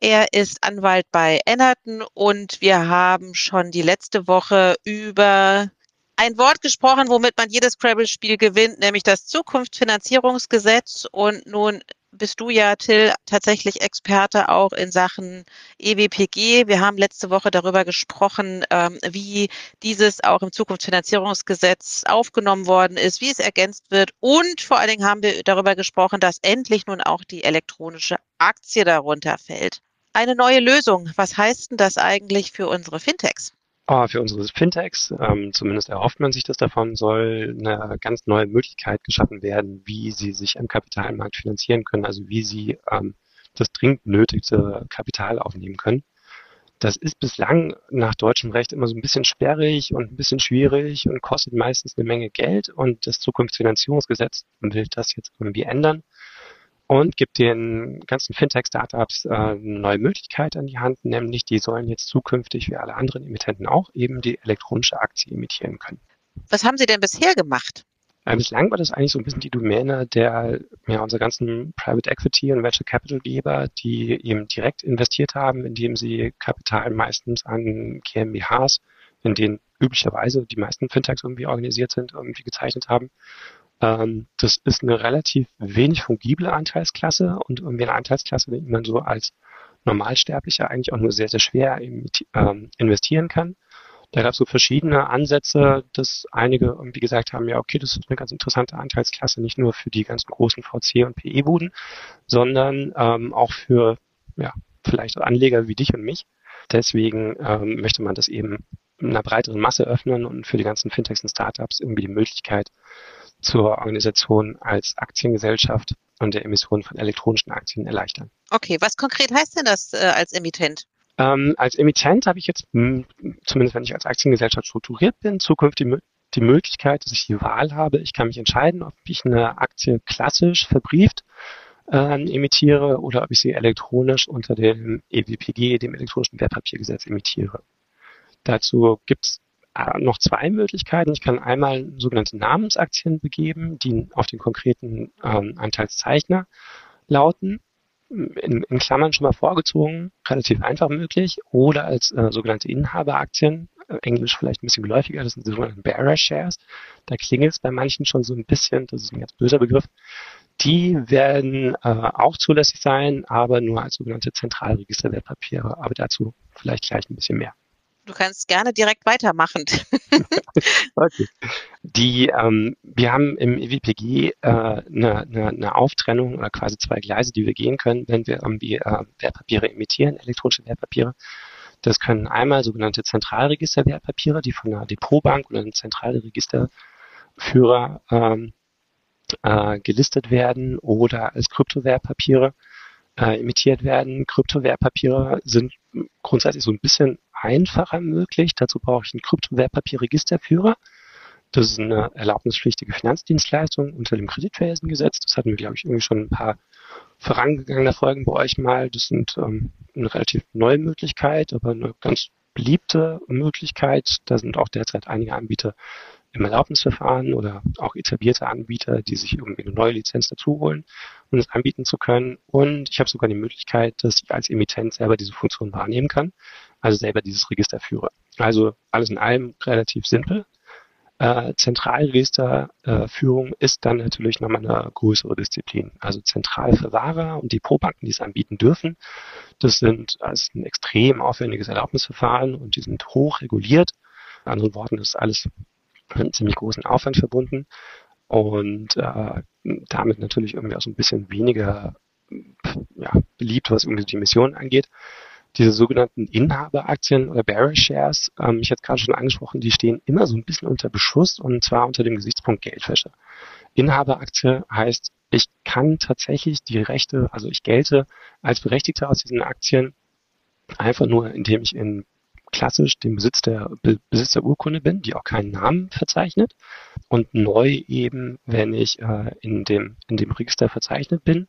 Er ist Anwalt bei Ennerton und wir haben schon die letzte Woche über ein Wort gesprochen, womit man jedes Scrabble-Spiel gewinnt, nämlich das Zukunftsfinanzierungsgesetz. Und nun bist du ja, Till, tatsächlich Experte auch in Sachen EWPG. Wir haben letzte Woche darüber gesprochen, ähm, wie dieses auch im Zukunftsfinanzierungsgesetz aufgenommen worden ist, wie es ergänzt wird. Und vor allen Dingen haben wir darüber gesprochen, dass endlich nun auch die elektronische Aktie darunter fällt. Eine neue Lösung. Was heißt denn das eigentlich für unsere Fintechs? Oh, für unsere Fintechs, ähm, zumindest erhofft man sich das davon, soll eine ganz neue Möglichkeit geschaffen werden, wie sie sich am Kapitalmarkt finanzieren können, also wie sie ähm, das dringend nötigste Kapital aufnehmen können. Das ist bislang nach deutschem Recht immer so ein bisschen sperrig und ein bisschen schwierig und kostet meistens eine Menge Geld und das Zukunftsfinanzierungsgesetz will das jetzt irgendwie ändern und gibt den ganzen Fintech-Startups äh, eine neue Möglichkeit an die Hand, nämlich die sollen jetzt zukünftig wie alle anderen Emittenten auch eben die elektronische Aktie emittieren können. Was haben Sie denn bisher gemacht? Äh, bislang war das eigentlich so ein bisschen die Domäne der ja, unserer ganzen Private Equity und Venture Capital Geber, die eben direkt investiert haben, indem sie Kapital meistens an GmbHs, in denen üblicherweise die meisten Fintechs irgendwie organisiert sind, irgendwie gezeichnet haben das ist eine relativ wenig fungible Anteilsklasse und irgendwie eine Anteilsklasse, die man so als Normalsterblicher eigentlich auch nur sehr, sehr schwer ähm, investieren kann. Da gab es so verschiedene Ansätze, dass einige irgendwie gesagt haben, ja, okay, das ist eine ganz interessante Anteilsklasse, nicht nur für die ganzen großen VC- und PE-Buden, sondern ähm, auch für ja, vielleicht Anleger wie dich und mich. Deswegen ähm, möchte man das eben einer breiteren Masse öffnen und für die ganzen Fintechs und Startups irgendwie die Möglichkeit zur Organisation als Aktiengesellschaft und der Emission von elektronischen Aktien erleichtern. Okay, was konkret heißt denn das äh, als Emittent? Ähm, als Emittent habe ich jetzt, hm, zumindest wenn ich als Aktiengesellschaft strukturiert bin, zukünftig die, die Möglichkeit, dass ich die Wahl habe. Ich kann mich entscheiden, ob ich eine Aktie klassisch verbrieft äh, emittiere oder ob ich sie elektronisch unter dem EWPG, dem elektronischen Wertpapiergesetz, emittiere. Dazu gibt es noch zwei Möglichkeiten. Ich kann einmal sogenannte Namensaktien begeben, die auf den konkreten ähm, Anteilszeichner lauten. In, in, Klammern schon mal vorgezogen, relativ einfach möglich, oder als äh, sogenannte Inhaberaktien, äh, Englisch vielleicht ein bisschen geläufiger, das sind die sogenannten Bearer Shares. Da klingelt es bei manchen schon so ein bisschen, das ist ein ganz böser Begriff. Die werden äh, auch zulässig sein, aber nur als sogenannte Zentralregisterwertpapiere. Aber dazu vielleicht gleich ein bisschen mehr. Du kannst gerne direkt weitermachen. okay. Die, ähm, wir haben im EWPG äh, eine, eine, eine Auftrennung oder quasi zwei Gleise, die wir gehen können, wenn wir irgendwie äh, Wertpapiere emittieren, elektronische Wertpapiere. Das können einmal sogenannte Zentralregisterwertpapiere, die von einer Depotbank oder einem Zentralregisterführer ähm, äh, gelistet werden oder als Kryptowertpapiere äh, emittiert werden. Kryptowertpapiere sind grundsätzlich so ein bisschen einfacher möglich. Dazu brauche ich einen Kryptowertpapierregisterführer. Das ist eine erlaubnispflichtige Finanzdienstleistung unter dem Kreditverhältnisgesetz. Das hatten wir, glaube ich, irgendwie schon ein paar vorangegangene Folgen bei euch mal. Das sind ähm, eine relativ neue Möglichkeit, aber eine ganz beliebte Möglichkeit. Da sind auch derzeit einige Anbieter im Erlaubnisverfahren oder auch etablierte Anbieter, die sich irgendwie eine neue Lizenz dazu holen, um es anbieten zu können. Und ich habe sogar die Möglichkeit, dass ich als Emittent selber diese Funktion wahrnehmen kann, also selber dieses Register führe. Also alles in allem relativ simpel. Äh, Zentralregisterführung ist dann natürlich nochmal eine größere Disziplin. Also Zentralverwahrer und die Pro-Banken, die es anbieten dürfen, das sind das ein extrem aufwendiges Erlaubnisverfahren und die sind hoch reguliert. In anderen Worten ist alles einen ziemlich großen Aufwand verbunden und äh, damit natürlich irgendwie auch so ein bisschen weniger ja, beliebt, was irgendwie die Mission angeht. Diese sogenannten Inhaberaktien oder Bearer Shares, ähm, ich hatte gerade schon angesprochen, die stehen immer so ein bisschen unter Beschuss und zwar unter dem Gesichtspunkt Geldwäsche. Inhaberaktie heißt, ich kann tatsächlich die Rechte, also ich gelte als Berechtigter aus diesen Aktien einfach nur, indem ich in klassisch den Besitz der, Besitz der Urkunde bin, die auch keinen Namen verzeichnet. Und neu eben, wenn ich äh, in, dem, in dem Register verzeichnet bin.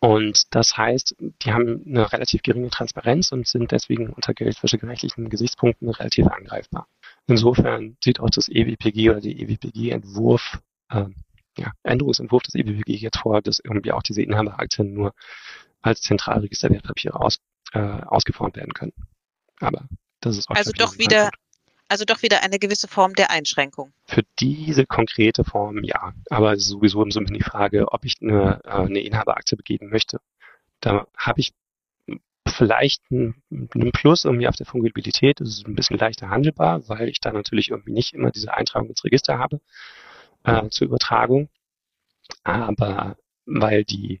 Und das heißt, die haben eine relativ geringe Transparenz und sind deswegen unter geldwäschegerechtlichen Gesichtspunkten relativ angreifbar. Insofern sieht auch das EWPG oder die EWPG-Entwurf, äh, ja, Änderungsentwurf des EWPG jetzt vor, dass irgendwie auch diese Inhaberaktien nur als Zentralregister Wertpapiere aus, äh, ausgeformt werden können. Aber also doch wieder, also doch wieder eine gewisse Form der Einschränkung. Für diese konkrete Form ja, aber sowieso so ein bisschen die Frage, ob ich eine, äh, eine Inhaberaktie begeben möchte. Da habe ich vielleicht einen, einen Plus irgendwie auf der Fungibilität. Das ist ein bisschen leichter handelbar, weil ich da natürlich irgendwie nicht immer diese Eintragung ins Register habe äh, zur Übertragung. Aber weil die